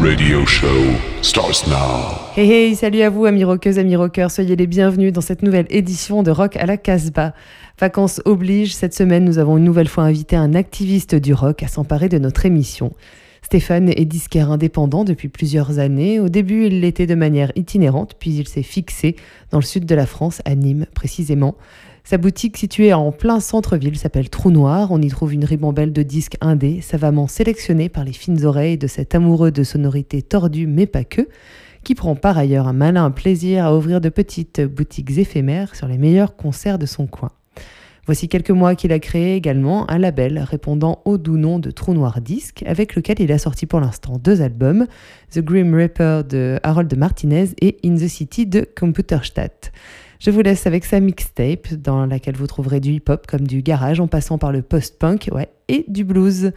radio show starts now. Hey hey, salut à vous amis rockeuses, amis rockeurs, soyez les bienvenus dans cette nouvelle édition de Rock à la Casbah. Vacances oblige, cette semaine nous avons une nouvelle fois invité un activiste du rock à s'emparer de notre émission. Stéphane est disquaire indépendant depuis plusieurs années. Au début, il l'était de manière itinérante, puis il s'est fixé dans le sud de la France, à Nîmes précisément. Sa boutique située en plein centre-ville s'appelle Trou Noir. On y trouve une ribambelle de disques indés, savamment sélectionnés par les fines oreilles de cet amoureux de sonorités tordues mais pas que, qui prend par ailleurs un malin plaisir à ouvrir de petites boutiques éphémères sur les meilleurs concerts de son coin. Voici quelques mois qu'il a créé également un label répondant au doux nom de Trou Noir Disque, avec lequel il a sorti pour l'instant deux albums, The Grim Reaper de Harold Martinez et In the City de Computerstadt. Je vous laisse avec sa mixtape, dans laquelle vous trouverez du hip-hop comme du garage, en passant par le post-punk et du blues.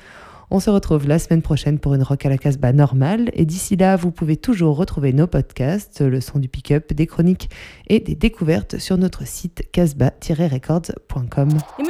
On se retrouve la semaine prochaine pour une rock à la casbah normale. Et d'ici là, vous pouvez toujours retrouver nos podcasts, le son du pick-up, des chroniques et des découvertes sur notre site casbah-records.com. He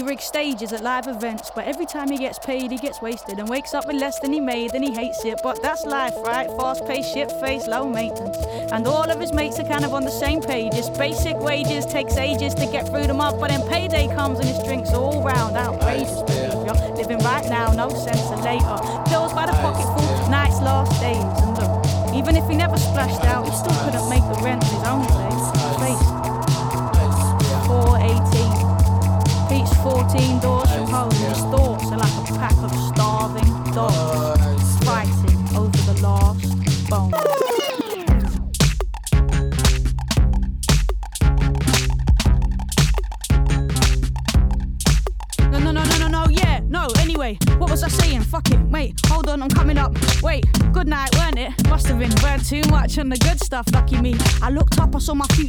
rigs stages at live events, but every time he gets paid, he gets wasted and wakes up with less than he made, and he hates it. But that's life, right? Fast paced, shit face, low maintenance. And all of his mates are kind of on the same page. His basic wages takes ages to get through them up, but then payday comes and his drinks all round outrageous behavior. Living right now, no sense of later. Pills by the pocketful, nights, last days. And look, even if he never splashed out, he still couldn't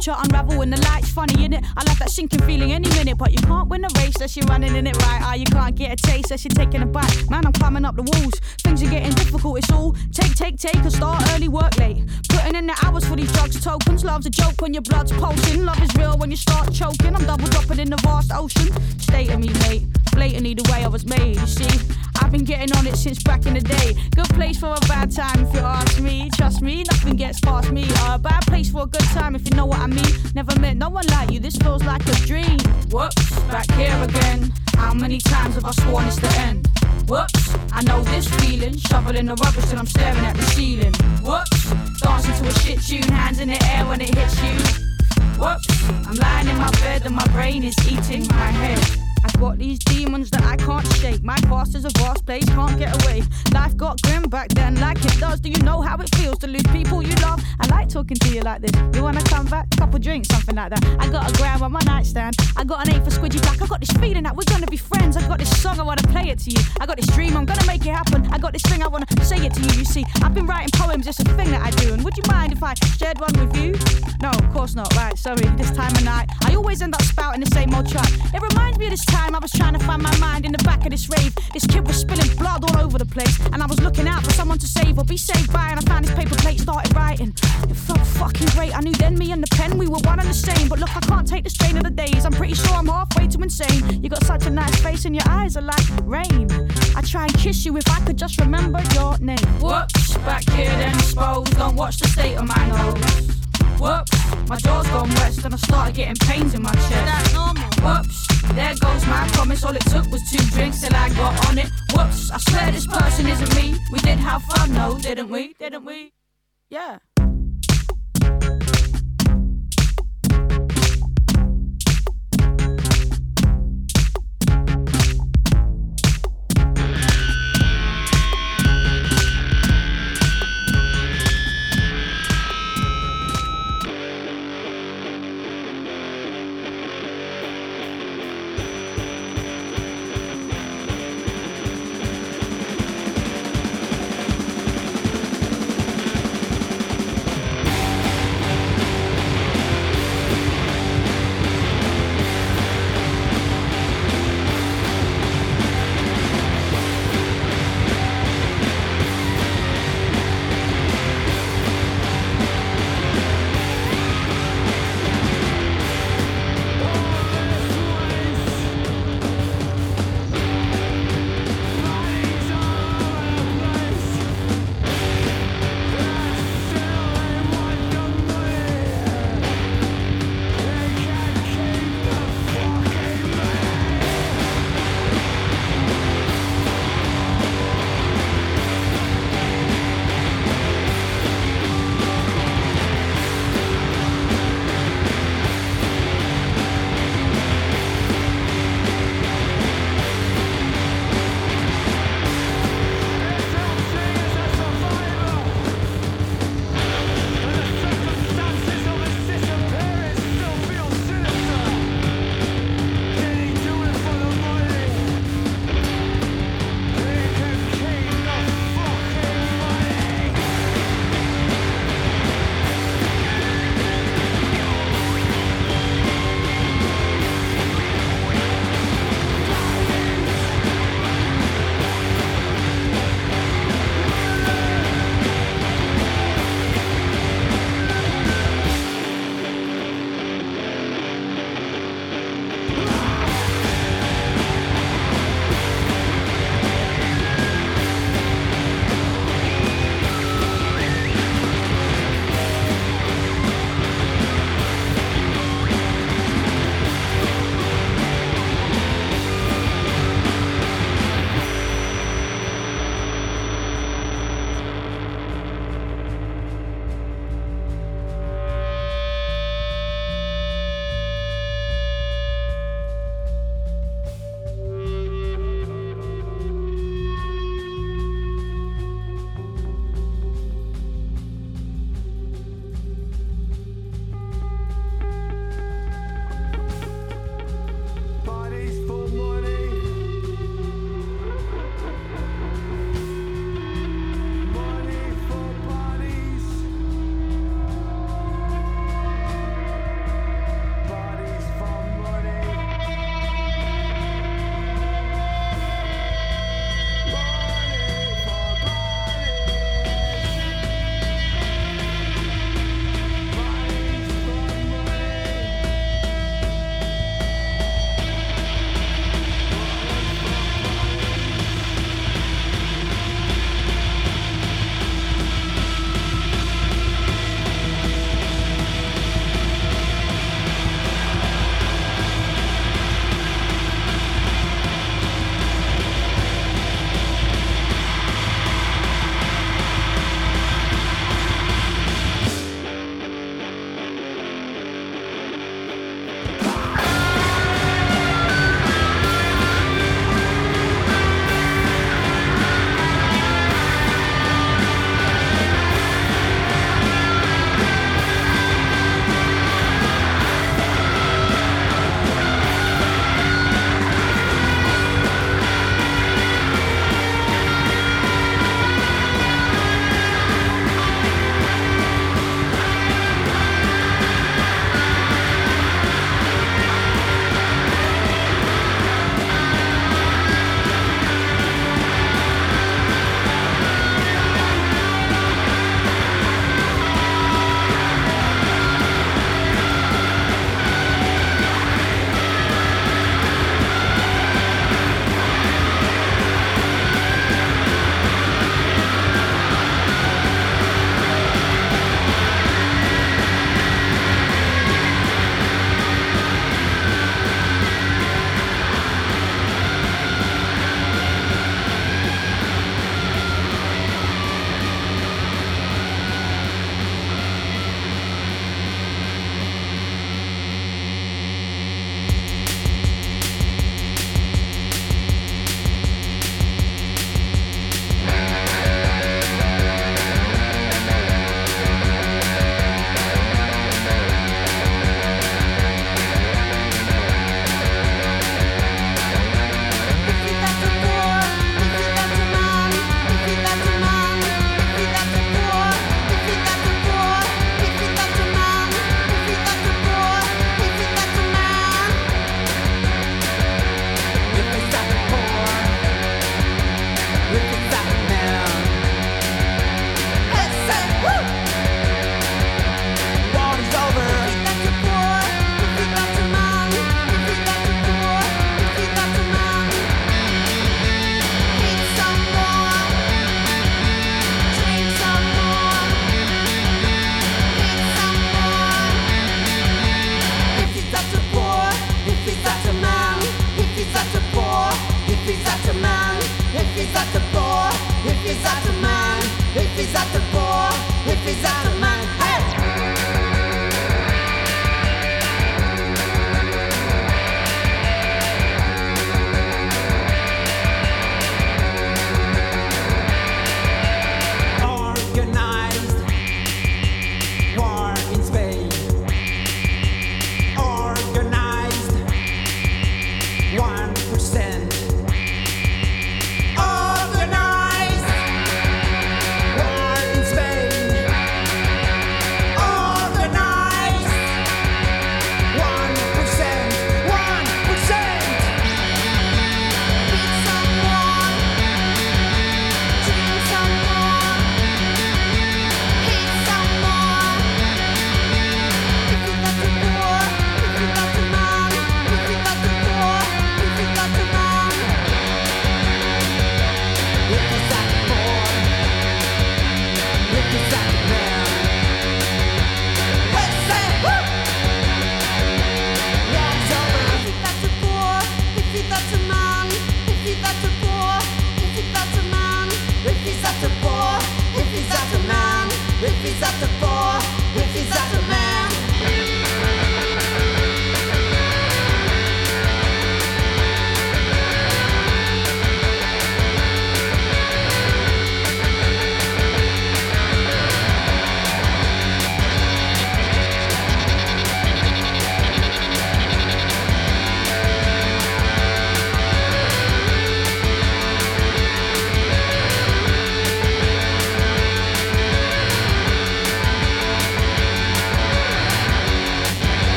future unravel in the lights, funny in it? I love that sinking feeling any minute, but you can't win a race unless you're running in it right. Ah, you can't get a taste unless you're taking a bite. Man, I'm climbing up the walls, things are getting difficult, it's all take, take, take, and start early, work late. Putting in the hours for these drugs, tokens. Love's a joke when your blood's pulsing. Love is real when you start choking. I'm double dropping in the vast ocean. State of me, mate. Blatantly the way I was made, you see. Been getting on it since back in the day. Good place for a bad time if you ask me. Trust me, nothing gets past me. A bad place for a good time if you know what I mean. Never met no one like you, this feels like a dream. Whoops, back here again. How many times have I sworn it's the end? Whoops, I know this feeling. Shoveling the rubbish and I'm staring at the ceiling. Whoops, dancing to a shit tune, hands in the air when it hits you. Whoops, I'm lying in my bed and my brain is eating my head. I've got these demons that I can't shake. My past is a vast place, can't get away. Life got grim back then, like it does. Do you know how it feels to lose people you love? I like talking to you like this. You wanna come back? Couple drinks, something like that. I got a gram on my nightstand. I got an A for Squidgy Black. I got this feeling that we're gonna be friends. I got this song, I wanna play it to you. I got this dream, I'm gonna make it happen. I got this thing, I wanna say it to you. You see, I've been writing poems, it's a thing that I do. And would you mind if I shared one with you? No, of course not. Right, sorry, this time of night. I always end up spouting the same old track. It reminds me of this time I was trying to find my mind in the back of this rave. This kid was spilling blood all over the place, and I was looking out for someone to save or be saved by. And I found this paper plate, started writing. It felt fucking great. I knew then me and the pen, we were one and the same. But look, I can't take the strain of the days. I'm pretty sure I'm halfway to insane. You got such a nice face, and your eyes are like rain. I try and kiss you if I could just remember your name. Whoops, back here then exposed. Don't watch the state of my nose. Whoops, my jaw's gone west and I started getting pains in my chest. That's normal. Whoops, there goes my promise. All it took was two drinks till I got on it. Whoops, I swear this person isn't me. We did have fun, no, didn't we? Didn't we? Yeah.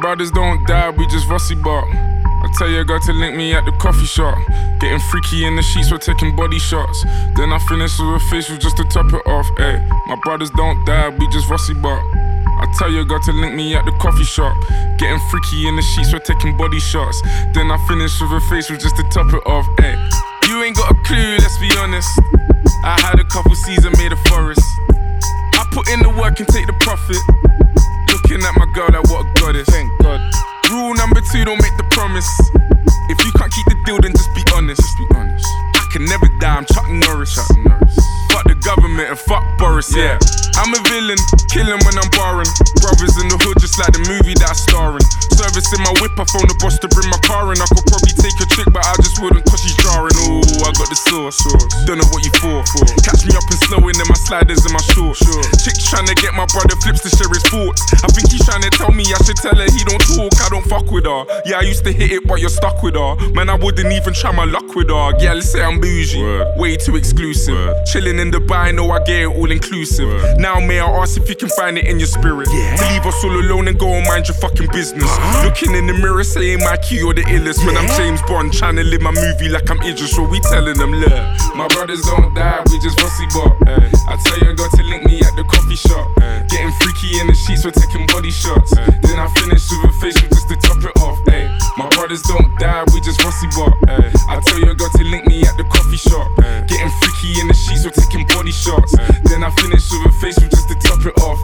Brothers don't die, we just rusty bark. I tell your girl to link me at the coffee shop. Getting freaky in the sheets, we're taking body shots. Then I finish with a facial just to top it off. Ayy, my brothers don't die, we just rusty bark. I tell your girl to link me at the coffee shop. Getting freaky in the sheets, we're taking body shots. Then I finish with a facial just to top it off. Ayy, you ain't got a clue, let's be honest. I had a couple seasons made a forest. I put in the work and take the profit. Looking at my girl like what a goddess. Thank God. Rule number two, don't make the promise. If you can't keep the deal, then just be honest. Just be honest. I can never die, I'm Chuck Norris. Chuck Norris. Fuck the government and fuck Boris, yeah. I'm a villain, killing when I'm barring. Brothers in the hood, just like the movie that I'm starring. Service in my whip, I phone the boss to bring my car in. I could probably take a chick, but I just wouldn't cause she's jarring. Ooh, I got the sauce. Don't know what you for. Catch me up and snowing in my sliders and my shorts. Chick's trying to get my brother flips to share his thoughts. I think he's trying to tell me I should tell her he don't talk, I don't fuck with her. Yeah, I used to hit it, but you're stuck with her. Man, I wouldn't even try my luck with her. Yeah, let's say I'm bougie. Word. Way too exclusive. Word. Chilling in Dubai, know I get it all inclusive. Word. Now, may I ask if you can find it in your spirit? Yeah. To leave us all alone and go and mind your fucking business. Uh-huh. Looking in the mirror, saying my key or the illest. Yeah. When I'm James Bond, trying to live my movie like I'm Idris, so we telling them, look, my brothers don't die, we just rusty bop. Eh. I tell you, I got to link me at the coffee shop. Eh. Getting freaky in the sheets, we're taking body shots. Then I finish with a facial just to top it off. Ay. My brothers don't die, we just rusty bop. I tell you, I got to link me at the coffee shop. Getting freaky in the sheets, we're taking body shots. Then I finish with a facial just to top it off.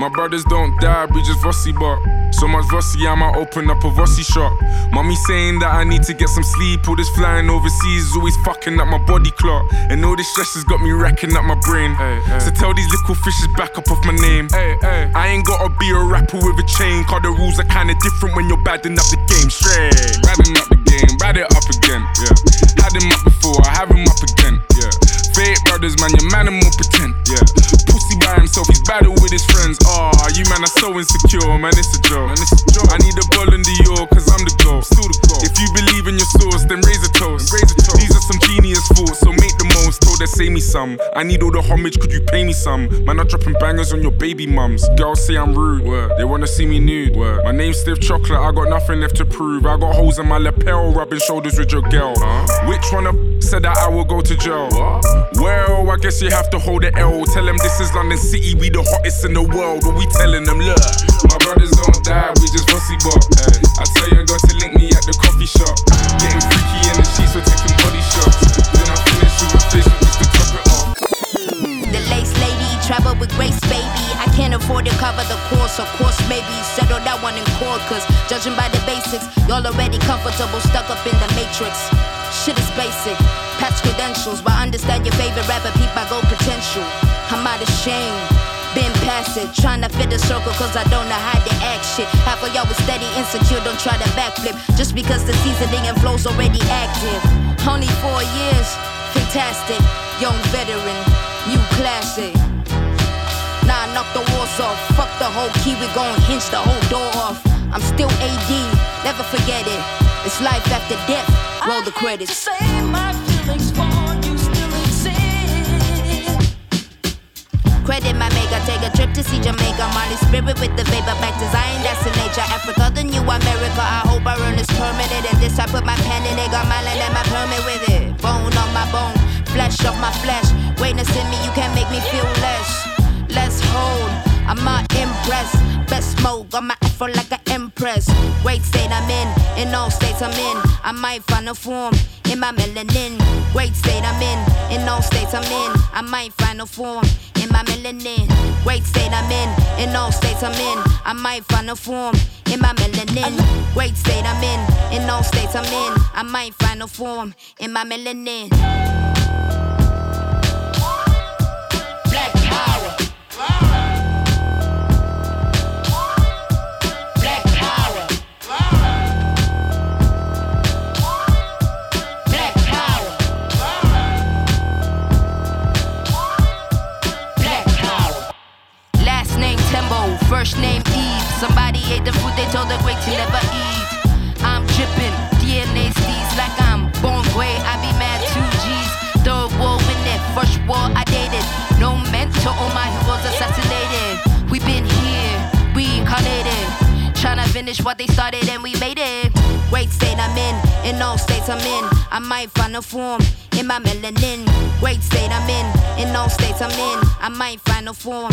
My brothers don't die, we just rusty bop. So much rusty, I might open up a rusty shop. Mommy saying that I need to get some sleep. All this flying overseas is always fucking up my body clock. And all this stress has got me racking up my brain. Ay, ay. So tell these little fishes back up off my name. Ay, I ain't gotta be a rapper with a chain. Cause the rules are kinda different when you're badding up the game. Straight. Badding up the game, bad it up again. Yeah. Had him up before, I have him up again. Yeah. Fake brothers, man, your man and more pretend. Yeah. Pussy by himself, he's battle with his friends. Ah, oh, you man are so insecure, man, it's a joke. Man, it's a joke. I need a ball in the York, cause I'm the goal. Still the goal. If you believe in your source, then raise a toast. Raise a toast. These are some genius thoughts, so make the most. they say me some. I need all the homage, could you pay me some? Man, I'm dropping bangers on your baby mums. Girls say I'm rude, Word. they wanna see me nude. Word. My name's Stiff Chocolate, I got nothing left to prove. I got holes in my lapel, rubbing shoulders with your girl. Huh? Which one of said that I will go to jail? What? Well, I guess you have to hold the L. Tell them this is London City, we the hottest in the world. What we telling them, look. My brothers don't die, we just fussy bop. I tell you, I to link me at the coffee shop. Getting freaky in the sheets, we're taking body shots. Then I finish with a face just to top it off. The lace lady, travel with grace, baby. I can't afford to cover the course, of course, maybe settle that one in court. Cause judging by the basics, y'all already comfortable, stuck up in the matrix. Shit is basic, past credentials, but understand your favorite rapper, peep my gold potential. I'm out of shame. Been past it, trying to fit the circle cause I don't know how to act shit. Half of y'all was steady, insecure, don't try to backflip. Just because the seasoning and flow's already active. Only four years, fantastic. Young veteran, new classic. Nah, knock the walls off. Fuck the whole key, we gon' hinge the whole door off. I'm still AD, never forget it. It's life after death. Roll the credits. Say my feelings for you still exist. Credit my maker, take a trip to see Jamaica. Molly spirit with the vapor back to Zion, that's the nature. Africa, the new America. I hope I earn this permanent. And this I put my pen in it, got my land and my permit with it. Bone on my bone, flesh of my flesh. Greatness in me, you can't make me feel less. Let's hold, I'm not impressed. Best smoke, got my afro like an empress. Great state I'm in, in all states I'm in. I might find a form in my melanin. Great state I'm in, in all states I'm in. I might find a form in my melanin. Great state I'm in, in all states I'm in. I might find a form in my melanin. Great state I'm in, in all states I'm in. I might find a form in my melanin. First name Eve. Somebody ate the food they told the great to never eat. I'm dripping, DNA steez like I'm born gray. I be mad two G's. Third war in it, first war I dated. No mentor, all my heroes assassinated. We been here, we reincarnated. Tryna finish what they started and we made it. Great state I'm in, in all states I'm in. I might find a form in my melanin. Great state I'm in, in all states I'm in. I might find a form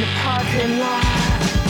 Spicy parking ECP,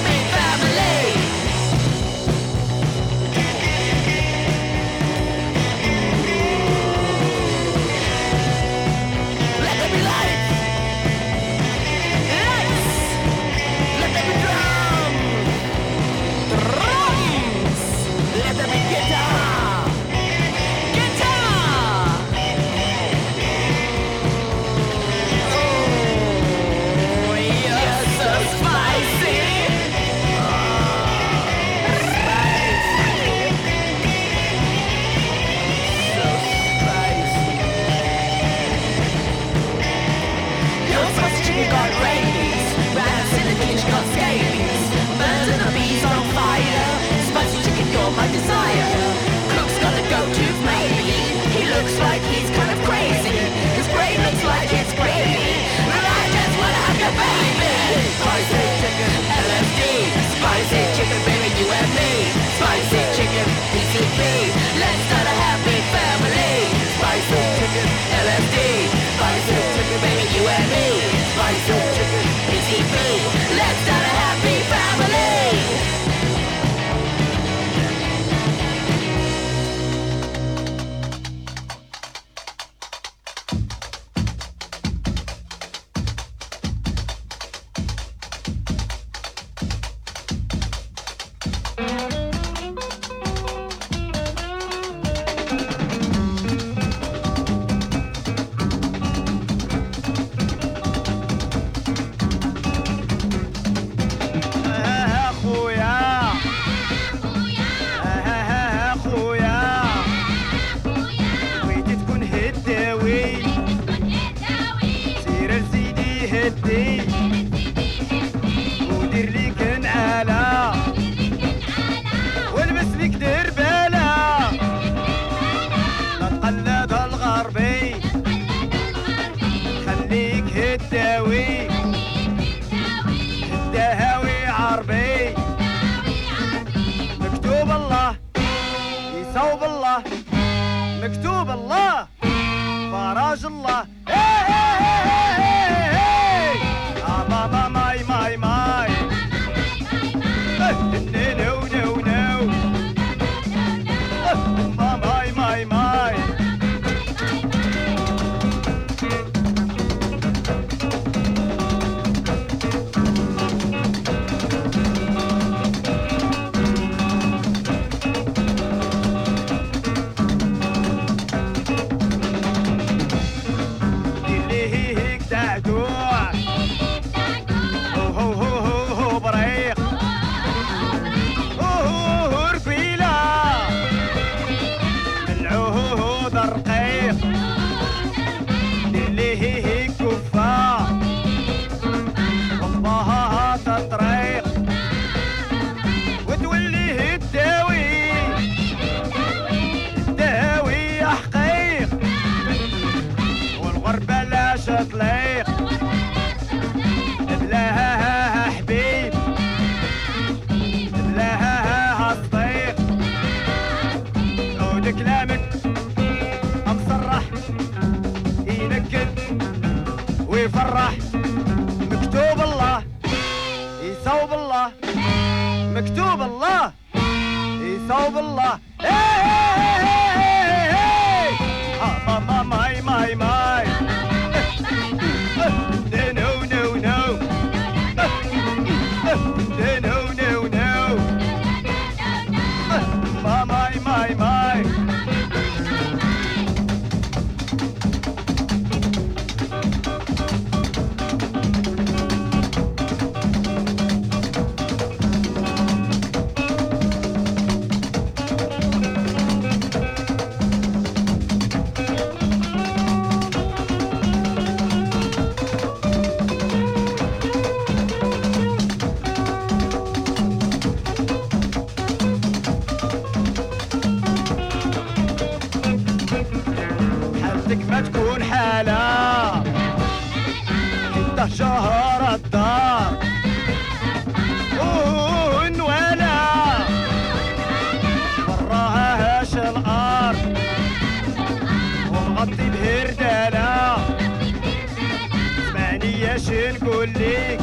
إيش نقول لك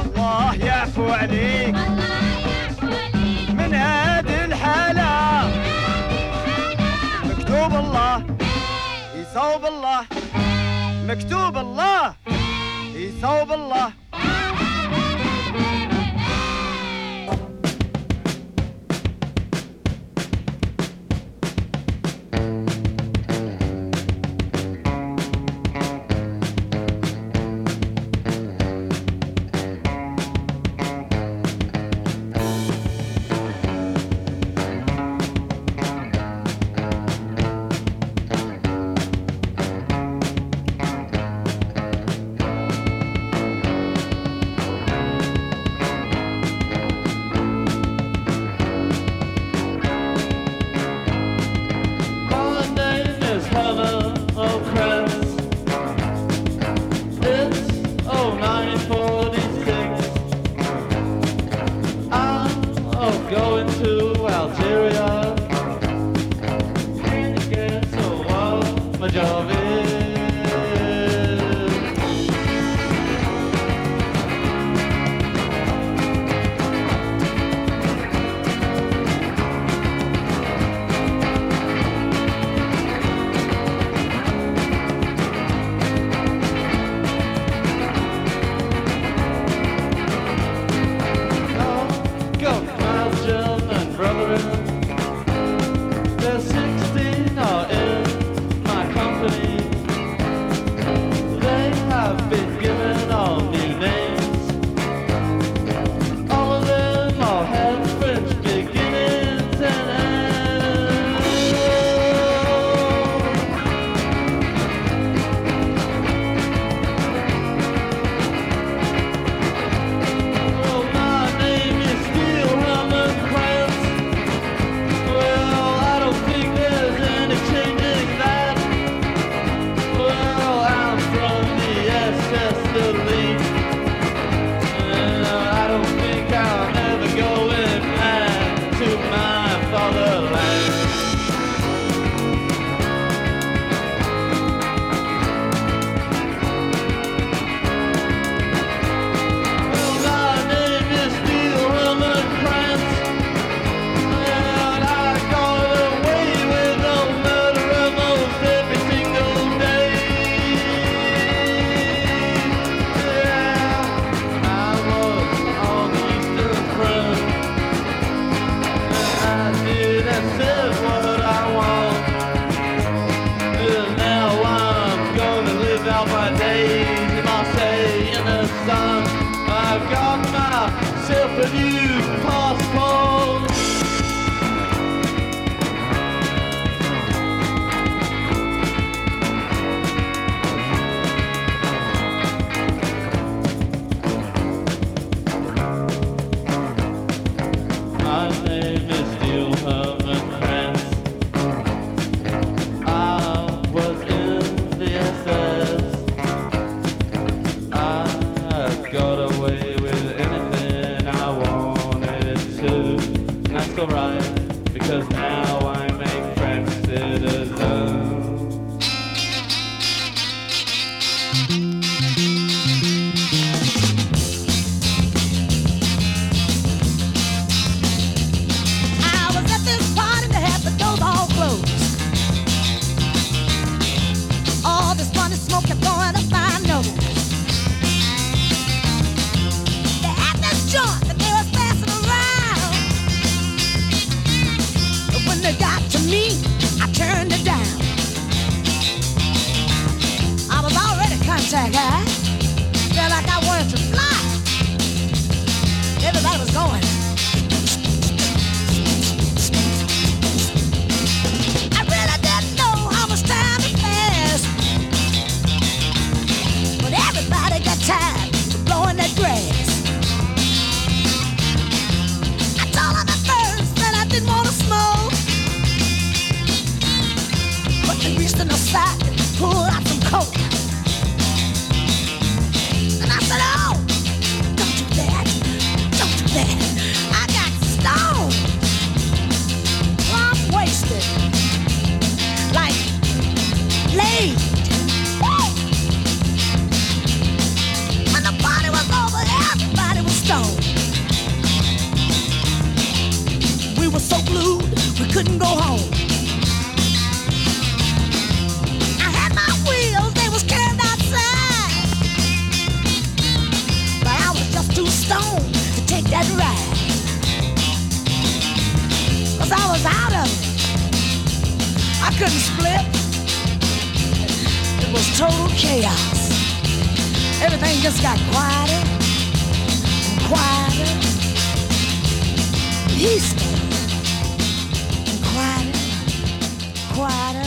الله يعفو عليك. من هذه الحالة. مكتوب الله. يصوب الله. مكتوب الله. يصوب الله. because now I'm couldn't split. It was total chaos. Everything just got quieter and quieter. And quieter, quieter.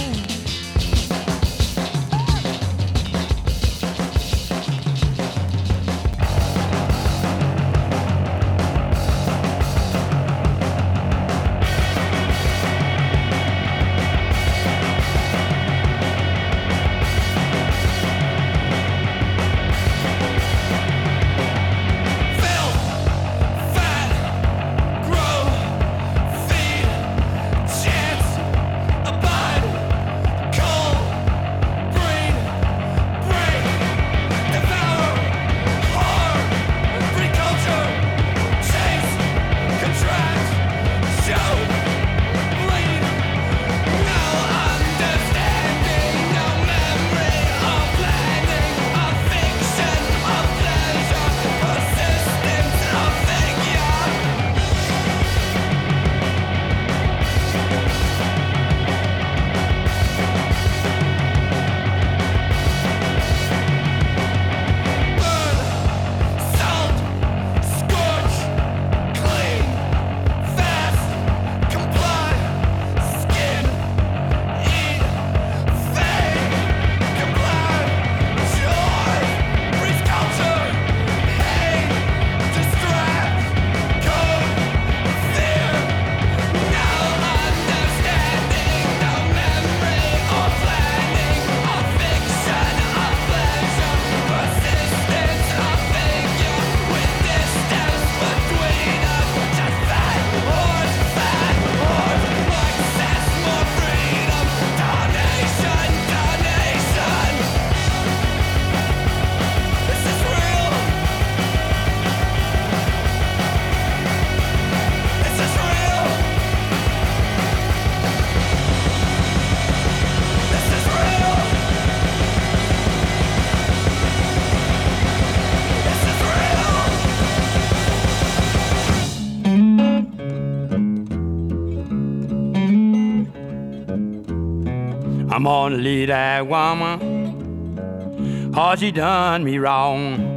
And- I'm gonna leave that woman, cause she done me wrong.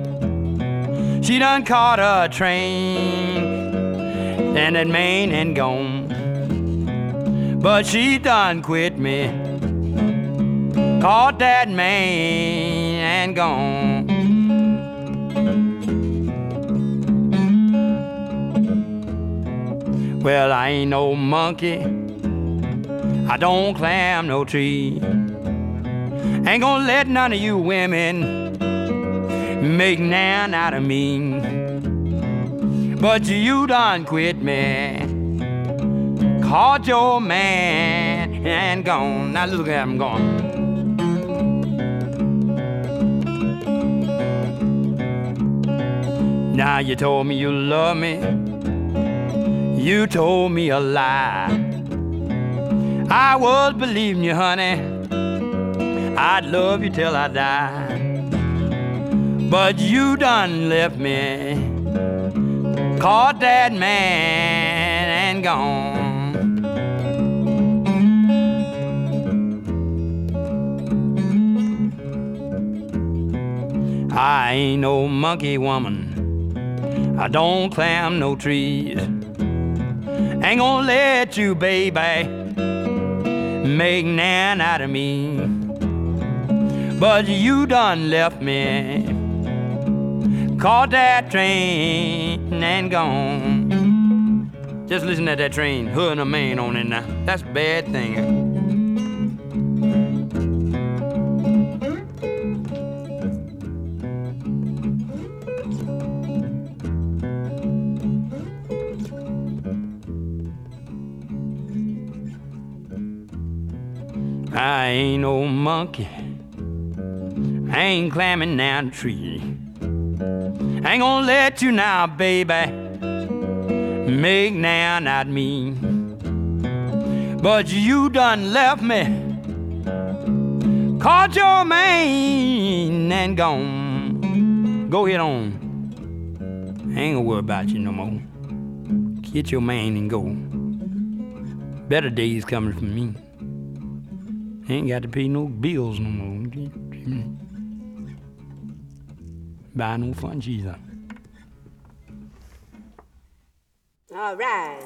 She done caught a train, and that man ain't gone. But she done quit me, caught that man and gone. Well, I ain't no monkey. I don't climb no tree. Ain't gonna let none of you women make nan out of me. But you done quit me. Caught your man and gone. Now look at him going. Now you told me you love me. You told me a lie. I was believing you, honey. I'd love you till I die. But you done left me. Caught that man and gone. I ain't no monkey woman. I don't climb no trees. Ain't gonna let you, baby make nan out of me. But you done left me, caught that train and gone. Just listen to that train, hooking a man on it now. That's a bad thing. Ain't no monkey. I ain't climbing down the tree. I ain't gonna let you now, baby, make now not me. But you done left me, caught your man and gone. Go ahead on. I ain't gonna worry about you no more. Get your man and go. Better days coming for me. Ain't got to pay no bills no more. Buy no fun cheese. All right.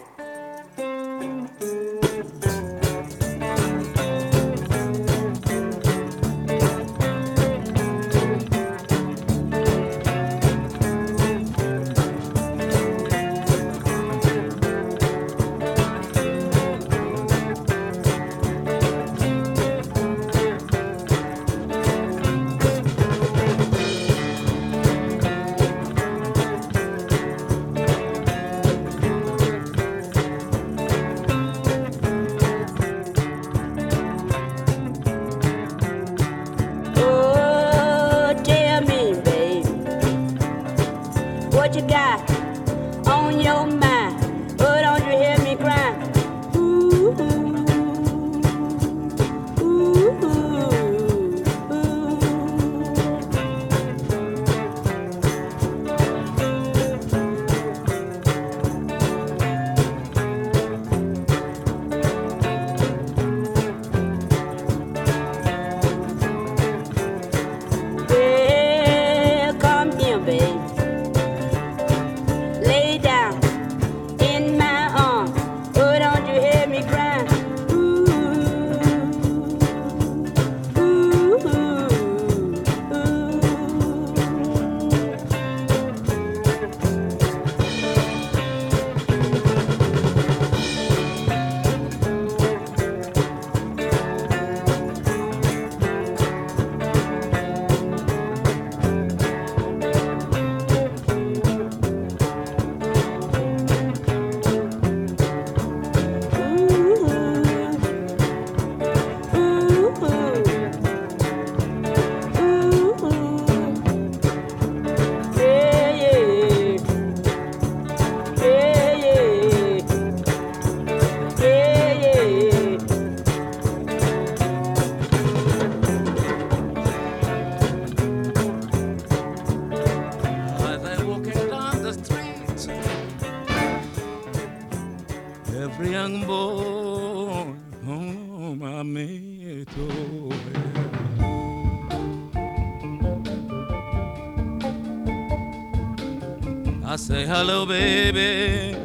Say hello, baby.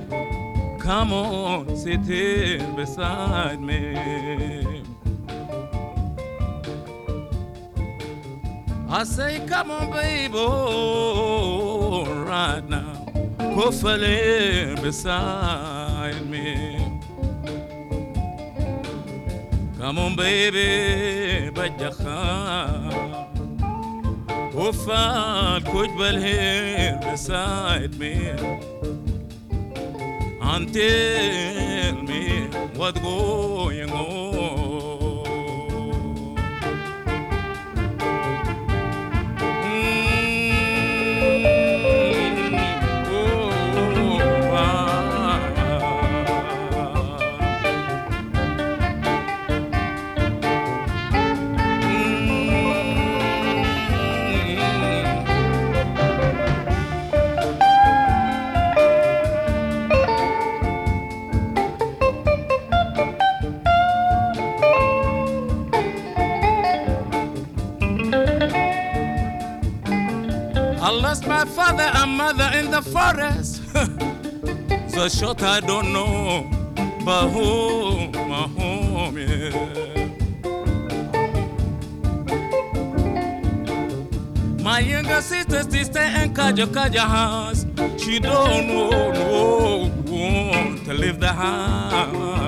Come on, sit here beside me. I say, come on, baby, right now. Hopefully beside me. Come on, baby, وفالكوج بالهير بسايد مين until me what going on mother in the forest. so short I don't know, but home, my home, yeah. My younger sister stay in Kaja Kaja house. She don't know, no, want to leave the house.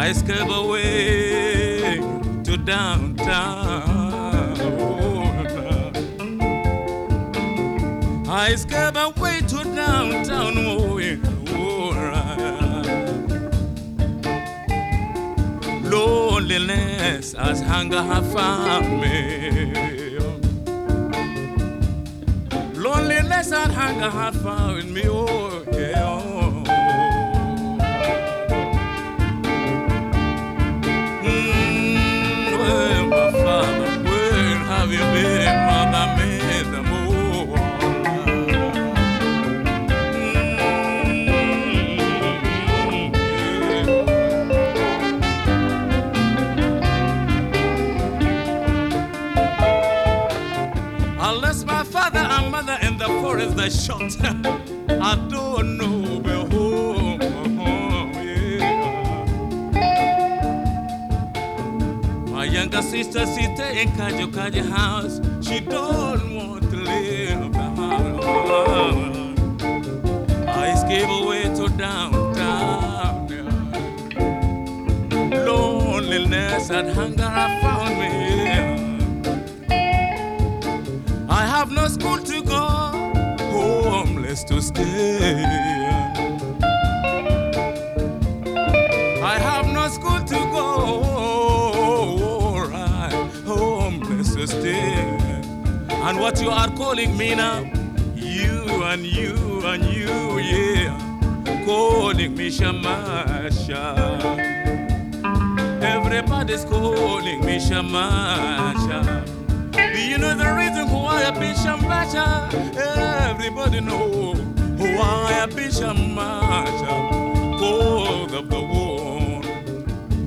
I escape away to downtown. I scare my way to downtown. Oh, yeah. oh. Loneliness has hung her found me. Loneliness has hung her found me. Oh, yeah. Oh, I don't know where home, home, yeah. My younger sister sit in Kajo Kajo house. She don't want to the house. I escape away to downtown. Loneliness and hunger have found me. I have no school to go, homeless to stay. I have no school to go, right, homeless to stay. And what you are calling me now, you and you and you, yeah, calling me Shamasha. Everybody's calling me Shamasha. You know the reason why I be Shamasha? Everybody know why I be Shamasha. Cause of the war,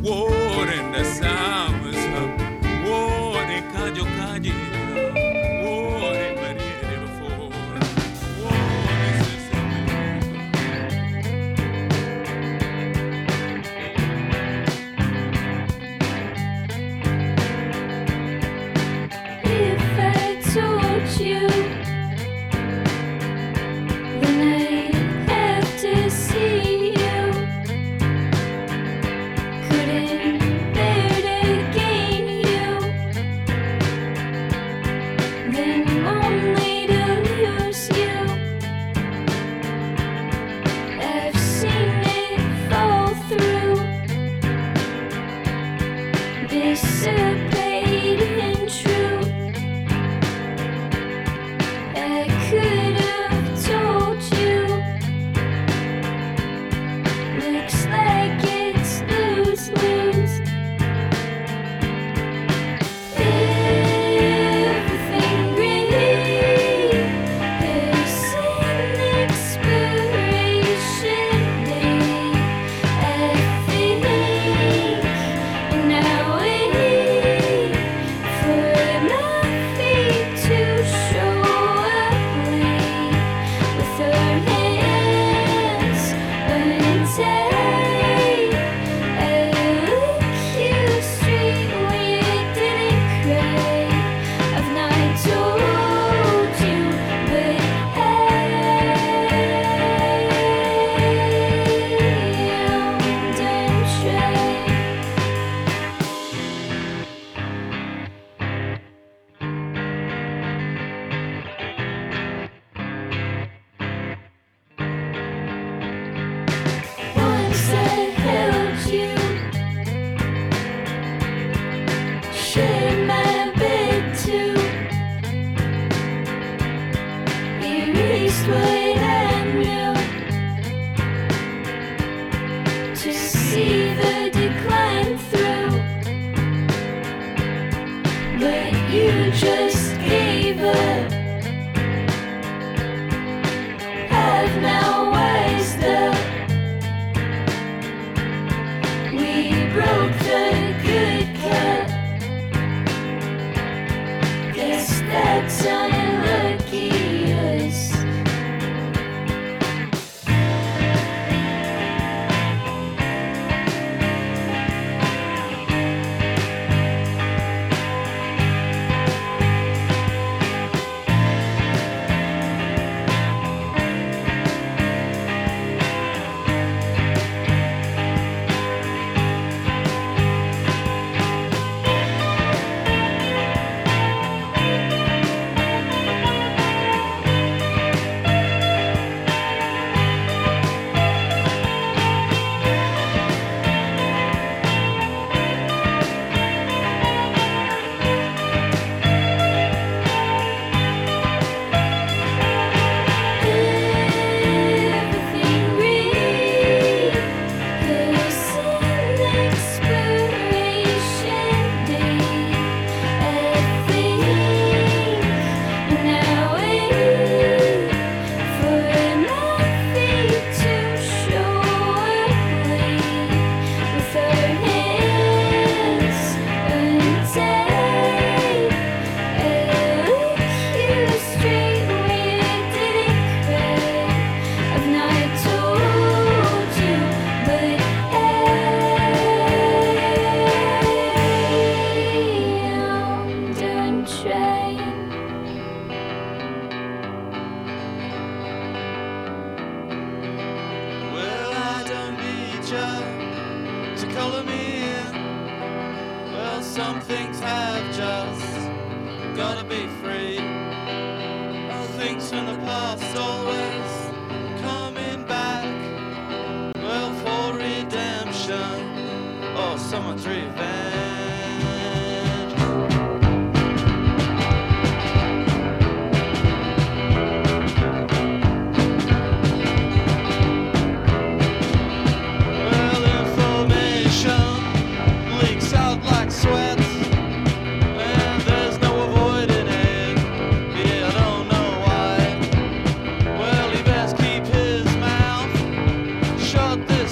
war in the south,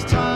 This time.